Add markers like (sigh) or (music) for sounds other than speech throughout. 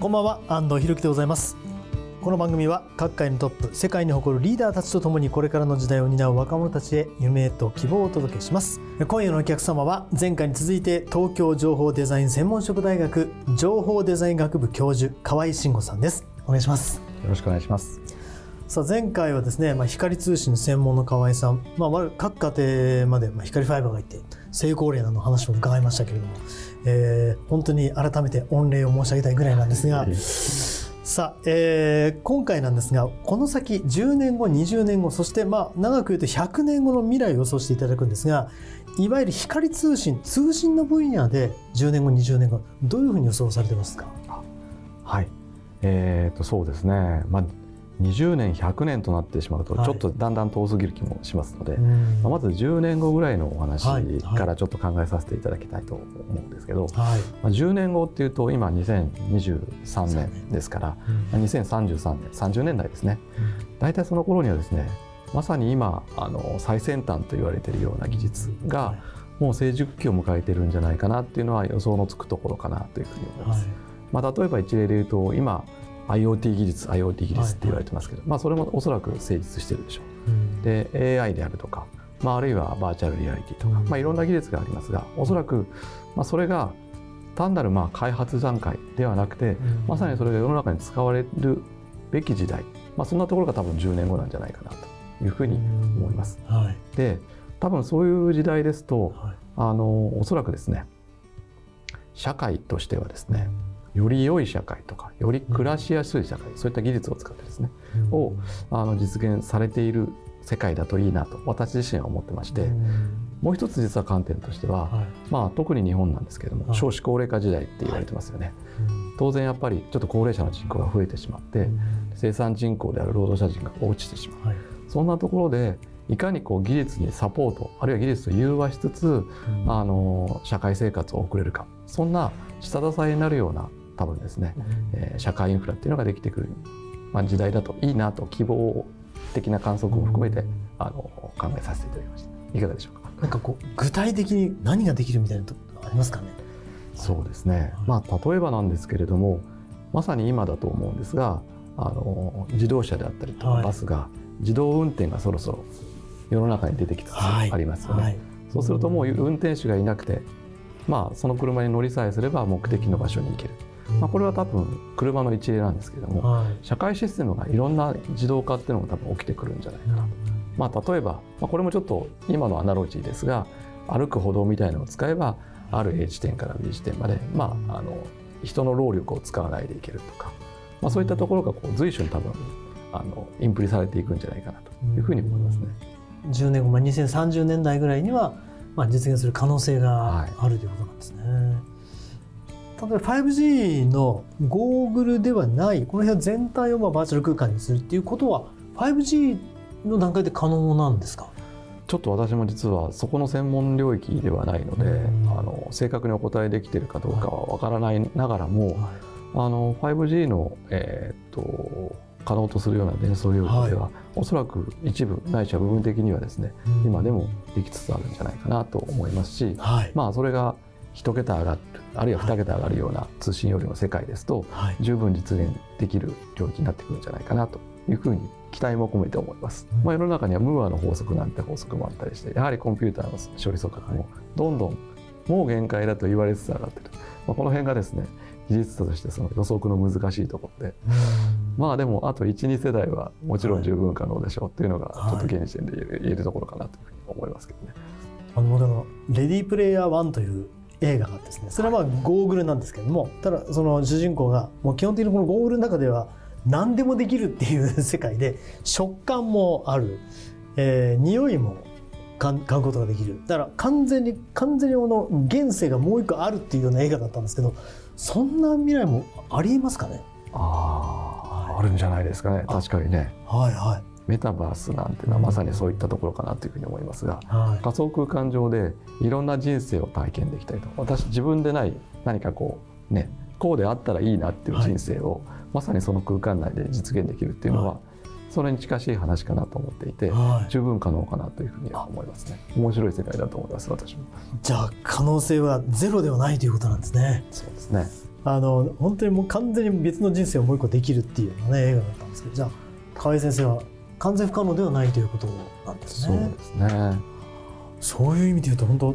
こんばんは安藤博樹でございます。この番組は各界のトップ世界に誇るリーダーたちとともにこれからの時代を担う若者たちへ夢と希望をお届けします。今夜のお客様は前回に続いて東京情報デザイン専門職大学情報デザイン学部教授河合慎吾さんです。お願いします。よろしくお願いします。さあ前回はですね、まあ、光通信専門の河合さん、まあ、各家庭まで、まあ、光ファイバーがいて成功例なの話を伺いましたけれども、えー、本当に改めて御礼を申し上げたいぐらいなんですがさあ、えー、今回なんですがこの先10年後20年後そしてまあ長く言うと100年後の未来を予想していただくんですがいわゆる光通信通信の分野で10年後20年後どういうふうに予想されてますか？はい。えーとそうですね、まあ、20年100年となってしまうとちょっとだんだん遠すぎる気もしますので、はい、まず10年後ぐらいのお話からちょっと考えさせていただきたいと思うんですけど、はい、まあ、10年後っていうと今2023年ですから、うん、2033年30年代ですね、大体その頃にはですねまさに今あの最先端と言われているような技術がもう成熟期を迎えているんじゃないかなっていうのは予想のつくところかなというふうに思います。はい、まあ、例えば一例で言うと今 IoT 技術 IoT 技術って言われてますけど、はいはい、まあ、それもおそらく成立してるでしょう、うん、で AI であるとか、まあ、あるいはバーチャルリアリティとか、う。ん、まあ、いろんな技術がありますがおそらく、まあ、それが単なるまあ開発段階ではなくて、うん、まさにそれが世の中に使われるべき時代、まあ、そんなところが多分10年後なんじゃないかなというふうに思います。はい、で多分そういう時代ですと、はい、あのおそらくですね社会としてはですね、より良い社会とかより暮らしやすい社会、うん、そういった技術を使ってですね、うん、をあの実現されている世界だといいなと私自身は思ってまして、うん、もう一つ実は観点としては、はい、まあ、特に日本なんですけれども、少子高齢化時代って言われてますよね、はい、当然やっぱりちょっと高齢者の人口が増えてしまって、生産人口である労働者人が落ちてしまう、はい、そんなところでいかにこう技術にサポートあるいは技術と融和しつつ、あの社会生活を送れるかそんな下支えになるような多分ですね、えー、社会インフラっていうのができてくる、まあ、時代だといいなと希望的な観測も含めて、あの考えさせていただきました。いかがでしょうか？なんかこう具体的に何ができるみたいなとありますかね？そうですね、まあ、例えばなんですけれどもまさに今だと思うんですがあの自動車であったりとかバスが自動運転がそろそろ世の中に出てきつつありますよね、はいはい、そうするともう運転手がいなくて、まあ、その車に乗りさえすれば目的の場所に行けるまあ、これは多分車の一例なんですけれども、はい、社会システムがいろんな自動化っていうのが多分起きてくるんじゃないかなと。まあ、例えば、まあ、これもちょっと今のアナロジーですが歩く歩道みたいなのを使えばある A 地点から B 地点まで、まあ、あの人の労力を使わないでいけるとか、まあ、そういったところがこう随所に多分あのインプリされていくんじゃないかなというふうに思いますね。10年後、まあ、2030年代ぐらいには、まあ、実現する可能性があるということなんですね。はい例えば 5G のゴーグルではないこの部屋全体をまあバーチャル空間にするっていうことは 5G の段階で可能なんですか？ちょっと私も実はそこの専門領域ではないので、あの正確にお答えできているかどうかは分からないながらも、はい、あの 5G の、えー、っと可能とするような伝送領域では、はい、おそらく一部ないしは部分的にはですね、今でもできつつあるんじゃないかなと思いますし、はい、まあそれが1桁上がるあるいは2桁上がるような通信よりの世界ですと、はい、十分実現できる領域になってくるんじゃないかなというふうに期待も込めて思います、うん、まあ、世の中にはムーアの法則なんて法則もあったりしてやはりコンピューターの処理速度もどんどんもう限界だと言われつつあがってる、まあ、この辺がですね技術者としてその予測の難しいところで、まあでもあと12世代はもちろん十分可能でしょうっていうのがちょっと現時点で言える,、ところかなというふうに思いますけどね。あのレディープレイヤー1という映画がですねそれはまあゴーグルなんですけれどもただその主人公がもう基本的にこのゴーグルの中では何でもできるっていう (laughs) 世界で食感もある、えー、匂いも買うことができる。だから完全に完全にこの現世がもう一個あるっていうような映画だったんですけどそんな未来もありえますかね？ああ、あるんじゃないですかね。確かにね。はいはいメタバースなんていうのはまさにそういったところかなというふうに思いますが、はい、仮想空間上でいろんな人生を体験できたりと私自分でない何かこうねこうであったらいいなっていう人生を、はい、まさにその空間内で実現できるっていうのは、はい、それに近しい話かなと思っていて、十分可能かなというふうには思いますね。面白い世界だと思います私も。じゃあ可能性はゼロではないということなんですね。そうですね。あの本当にもう完全に別の人生をもう一個できるっていうようなね映画だったんですけどじゃあ河合先生は完全不可能ではないということなんですね。そうですね。そういう意味で言うと本当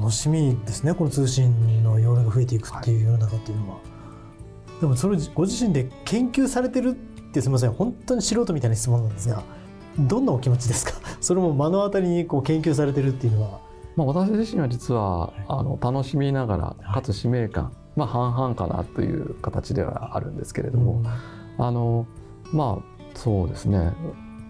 楽しみですね。この通信の容量が増えていくっていう世の中っていうのは。はい、でもそれご自身で研究されてるってすみません。本当に素人みたいな質問なんですがどんなお気持ちですか？(laughs) それも目の当たりにこう研究されてるっていうのは。まあ、私自身は実は、あの楽しみながらかつ使命感、まあ、半々かなという形ではあるんですけれども、あのまあそうですね。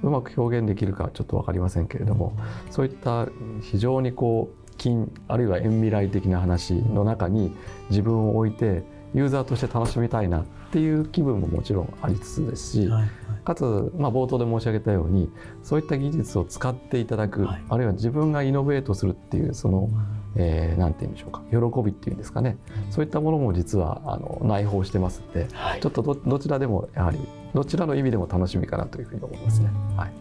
うまく表現できるかちょっと分かりませんけれどもそういった非常にこう近あるいは遠未来的な話の中に自分を置いてユーザーとして楽しみたいなっていう気分ももちろんありつつですし、はいはい、かつ、まあ、冒頭で申し上げたようにそういった技術を使っていただく、はい、あるいは自分がイノベートするっていうその、えー、なんて言うんでしょうか喜びっていうんですかね、うん、そういったものも実はあの内包してますので、はい、ちょっとどちらでもやはりどちらの意味でも楽しみかなというふうに思いますね。うん、はい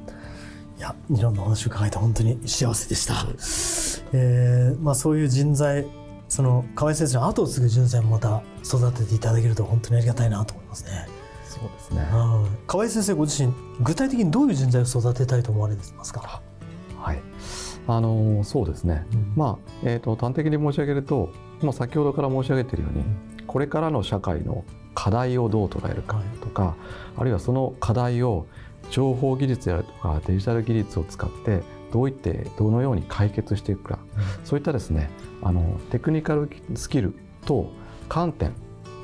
いやいろんなお話を伺えて本当に幸せでした。えーまあ、そういう人材その河合先生の後を継ぐ人材もまた育てていただけると本当にありがたいなと思いますね。そうですね。河合先生ご自身具体的にどういう人材を育てたいと思われてますか？はい。あのそうですね。うん、まあえっ、ー、と端的に申し上げると、まあ先ほどから申し上げているように、うん、これからの社会の課題をどう捉えるかとか、はい、あるいはその課題を情報技術であるとかデジタル技術を使ってどういってどのように解決していくか、うん、そういったですねあのテクニカルスキルと観点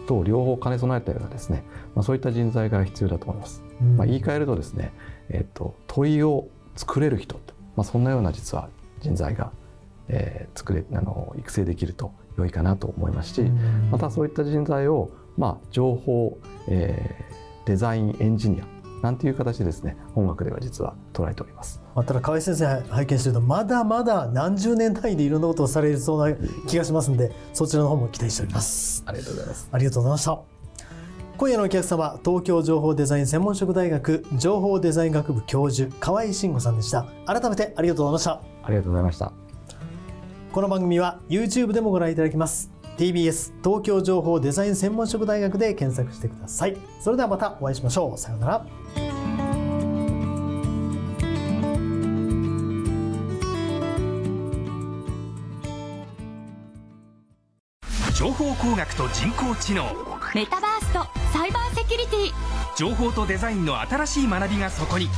と両方兼ね備えたようなですね、まあ、そういった人材が必要だと思います。うん、まあ、言い換えるとですね、えっと、問いを作れる人、まあ、そんなような実は人材が、えー、作れあの育成できると良いかなと思いますし、うん、またそういった人材を、まあ、情報、えー、デザインエンジニアなんていう形でですね音楽では実は捉えております。ただ河合先生拝見してるとまだまだ何十年単位でいろんなことをされそうな気がしますんでそちらの方も期待しております。ありがとうございます。ありがとうございました。今夜のお客様東京情報デザイン専門職大学情報デザイン学部教授河合慎吾さんでした。改めてありがとうございました。ありがとうございました。この番組は YouTube でもご覧いただきます。TBS 東京情報デザイン専門職大学で検索してください。それではまたお会いしましょう。さようなら。情報工学と人工知能。メタバーリティ情報とデザインの新しい学びがそこに。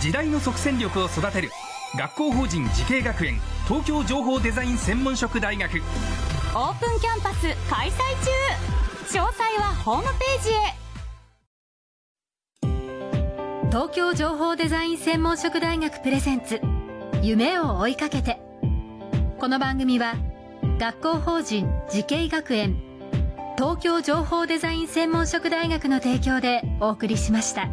時代の即戦力を育てる。学校法人慈恵学園東京情報デザイン専門職大学。オープンキャンパス開催中。詳細はホームページへ。東京情報デザイン専門職大学プレゼンツ。夢を追いかけて。この番組は学校法人慈恵学園東京情報デザイン専門職大学の提供でお送りしました。